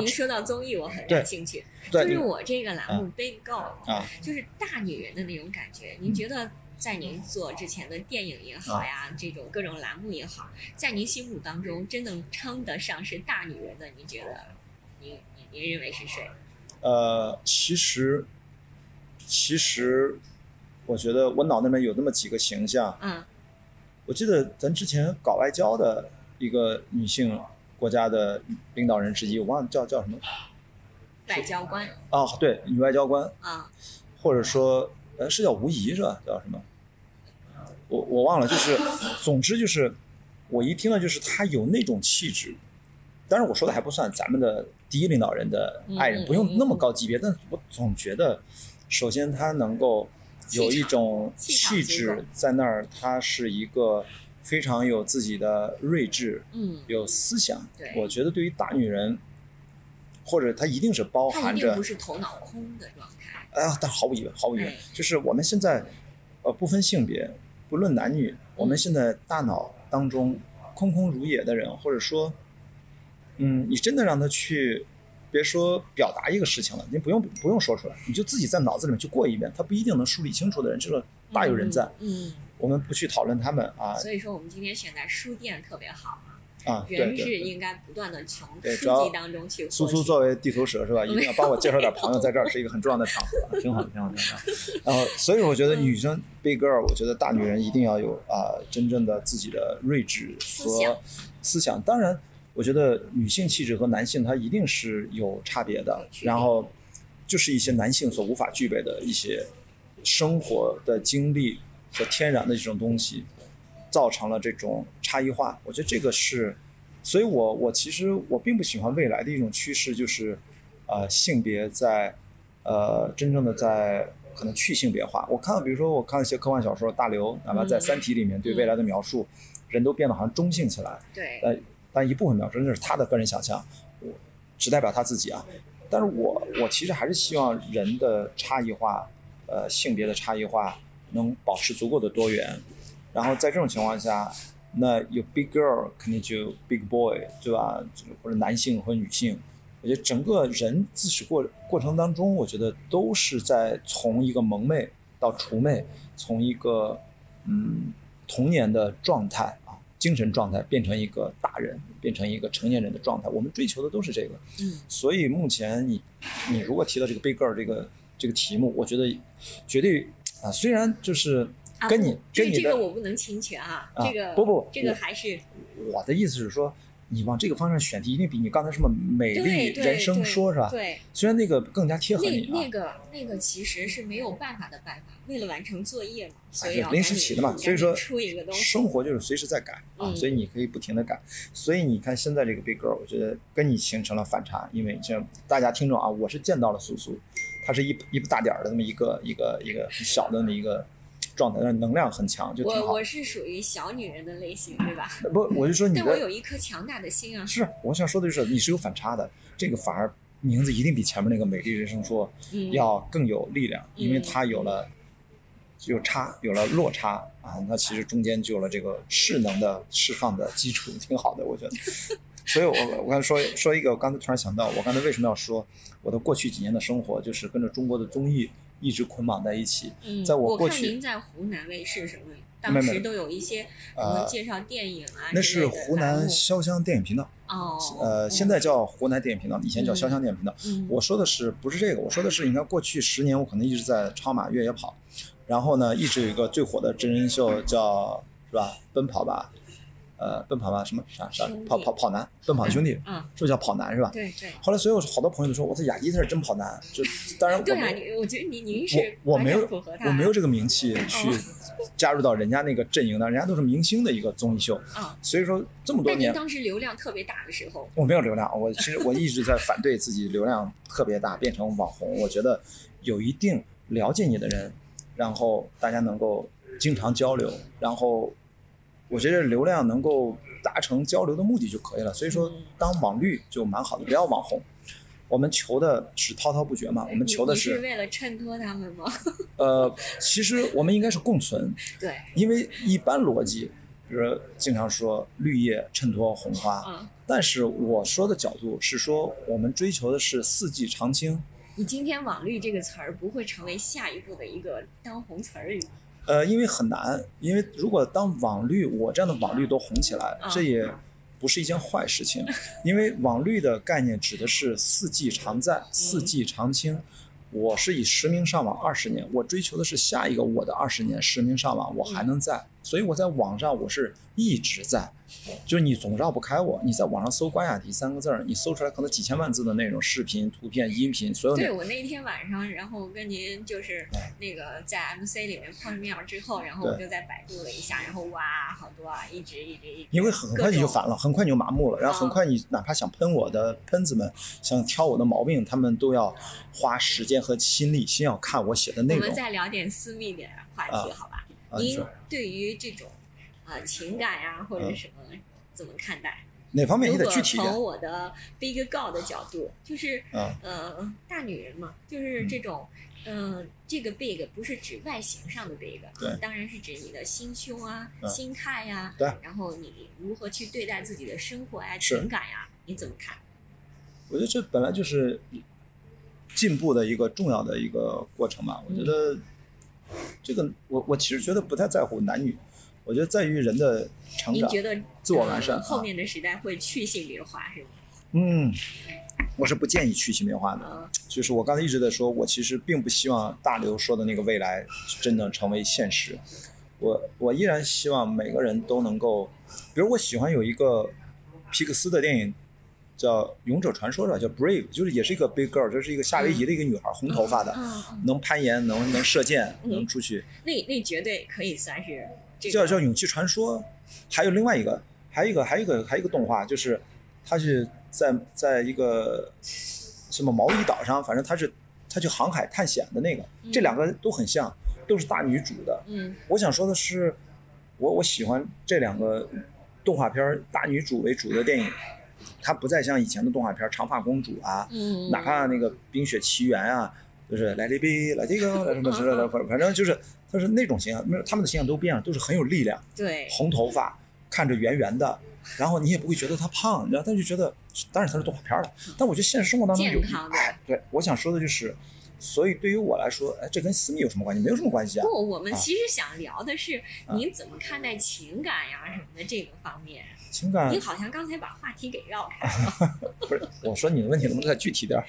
您说到综艺，我很对感兴趣。就是我这个栏目《Big 啊，就是大女人的那种感觉。您觉得在您做之前的电影也好呀，啊这种各种栏目也好，在您心目当中真能称得上是大女人的，您觉得您您您认为是谁？呃，其实其实我觉得我脑袋里面有那么几个形象，嗯我记得咱之前搞外交的一个女性国家的领导人之一，我忘了叫叫什么外交官啊？对，女外交官，啊，或者说呃是叫吴仪是吧？叫什么？我我忘了，就是总之就是我一听到就是他有那种气质，当然我说的还不算咱们的第一领导人的爱人，嗯不用那么高级别，但我总觉得，首先他能够有一种气质在那儿，他是一个非常有自己的睿智，嗯，有思想对。我觉得对于大女人，或者她一定是包含着不是头脑空的状态。哎呀，但毫无疑问，毫无疑问对，就是我们现在，呃，不分性别，不论男女，我们现在大脑当中空空如也的人，或者说，嗯，你真的让他去，别说表达一个事情了，你不用不用说出来，你就自己在脑子里面去过一遍，他不一定能梳理清楚的人，这个大有人在。嗯，我们不去讨论他们啊嗯所以说我们今天选在书店特别好啊。啊，人是。应该不断的从书籍当中去苏。苏作为地头蛇是吧？一定要帮我介绍点朋友，在这儿是一个很重要的场合，挺好，挺好，挺好。然后，所以我觉得女生 big girl，我觉得大女人一定要有啊、真正的自己的睿智和思想。当然，我觉得女性气质和男性它一定是有差别的然后，就是一些男性所无法具备的一些生活的经历和天然的这种东西，造成了这种差异化。我觉得这个是。所以我我其实我并不喜欢未来的一种趋势，就是，呃，性别在，呃，真正的在可能去性别化。我看到，比如说我看一些科幻小说，大刘哪怕在《三体》里面对未来的描述，人都变得好像中性起来。对，呃，但一部分描述那是他的个人想象，我只代表他自己啊。但是我我其实还是希望人的差异化，呃，性别的差异化能保持足够的多元，然后在这种情况下。那有 big girl 肯定就有 big boy，对吧？或者男性和女性，我觉得整个人自始过过程当中，我觉得都是在从一个萌妹到雏妹，从一个嗯童年的状态啊，精神状态变成一个大人，变成一个成年人的状态。我们追求的都是这个。嗯，所以目前你你如果提到这个 big girl 这个这个题目，我觉得绝对啊，虽然就是。啊跟你跟你的个我不能侵权啊，啊这个不不这个还是我的意思是说，你往这个方向选题，一定比你刚才什么美丽人生说是吧？对，虽然那个更加贴合你啊，那个那个其实是没有办法的办法，为了完成作业嘛，所以就临时起的嘛，所以说出一个东西。生活就是随时在改啊，嗯所以你可以不停的改。所以你看现在这个 big girl，我觉得跟你形成了反差，因为这大家听众啊，我是见到了苏苏，她是一一不大点儿的那么一个一个一个很小的那么一个状态，但是能量很强，就挺好我我。是属于小女人的类型，对吧？不，我就说你的但我有一颗强大的心啊。是我想说的就是你是有反差的，这个反而名字一定比前面那个美丽人生说嗯，要更有力量，因为嗯它有了有差，有了落差啊，那其实中间就有了这个势能的释放的基础，挺好的，我觉得。所以我我刚才说说一个，我刚才突然想到，我刚才为什么要说我的过去几年的生活就是跟着中国的综艺一直捆绑在一起，嗯，在我过去看您在湖南卫视什么，没当没时都有一些什么呃介绍电影啊那是湖南潇湘电影频道，哦，呃，现在叫湖南电影频道，以前叫潇湘电影频道。嗯我说的是不是这个？我说的是，你看过去十年，我可能一直在超马越野跑，然后呢，一直有一个最火的真人秀叫是吧？奔跑吧，呃，奔跑吧什么啥啥跑跑跑男，奔跑兄弟，嗯，是不是叫跑男是吧？对对后来，所以我好多朋友都说，我这雅迪他是真跑男，就 当然我对啊，没你我觉得你您是我我没有我没有这个名气去哦 加入到人家那个阵营的，人家都是明星的一个综艺秀，啊。所以说这么多年当时流量特别大的时候，我没有流量，我其实我一直在反对自己流量特别大变成网红。我觉得有一定了解你的人，然后大家能够经常交流，然后我觉得流量能够达成交流的目的就可以了。所以说嗯，当网绿就蛮好的，不要网红。我们求的是滔滔不绝嘛，我们求的是是为了衬托他们吗？呃，其实我们应该是共存，对，因为一般逻辑，比如说经常说绿叶衬托红花，嗯但是我说的角度是说，我们追求的是四季常青。你今天“网绿”这个词儿不会成为下一步的一个当红词儿语吗？呃，因为很难，因为如果当网绿，我这样的网绿都红起来，嗯这也不是一件坏事情，因为网绿的概念指的是四季常在、四季常青。我是以实名上网二十年，我追求的是下一个我的二十年实名上网，我还能在，所以我在网上我是一直在，就是你总绕不开我。你在网上搜“关雅迪”三个字儿，你搜出来可能几千万字的那种，视频、图片、音频，所有。对我那一天晚上，然后跟您就是哎那个在 MC 里面碰面儿之后，然后我就在百度了一下，然后哇，好多啊，一直一直一直，因为很快你就烦了，很快你就麻木了，然后很嗯快你哪怕想喷我的喷子们，想挑我的毛病，他们都要花时间和心力，先要看我写的内容我们。再聊点私密点的话题，好吧？您对于这种呃情感呀、或者嗯什么、怎么看待？哪方面你得具体从我的 Big girl 的角度，就是嗯？呃大女人嘛，就是这种。呃，这个 big 不是指外形上的 big，对当然是指你的心胸啊、嗯心态呀、对然后你如何去对待自己的生活呀、是情感呀，你怎么看？我觉得这本来就是进步的一个重要的一个过程嘛。我觉得这个我我其实觉得不太在乎男女，我觉得在于人的成长。您觉得自我完善呃后啊面的时代会去性别化是吗？嗯，我是不建议去性别化的。呃，就是我刚才一直在说，我其实并不希望大刘说的那个未来真的成为现实。我我依然希望每个人都能够，比如我喜欢有一个皮克斯的电影叫《勇者传说》吧，叫 Brave，就是也是一个 big girl，就是一个夏威夷的一个女孩，红头发的，嗯嗯能攀岩，能能射箭，嗯能出去，那那绝对可以算是这叫个叫勇气传说。还有另外一个，还有一个还有一个还有一个动画，就是他是在在一个什么毛衣岛上，反正他是他去航海探险的那个，这两个都很像，都是大女主的。嗯我想说的是，我我喜欢这两个动画片儿大女主为主的电影，它不再像以前的动画片儿长发公主啊，嗯，哪怕那个《冰雪奇缘》啊，就是来这杯来这个来什么之类的，反反正就是他是那种形象，没有他们的形象都变了，都是很有力量，对红头发，看着圆圆的，然后你也不会觉得他胖，然后他就觉得，当然他是动画片了，但我觉得现实生活当中有哎，对，我想说的就是，所以对于我来说，哎，这跟私密有什么关系？没有什么关系啊。不，我们啊其实想聊的是啊您怎么看待情感呀什么的这个方面。情感您好像刚才把话题给绕开了。不是，我说你的问题能不能再具体点儿？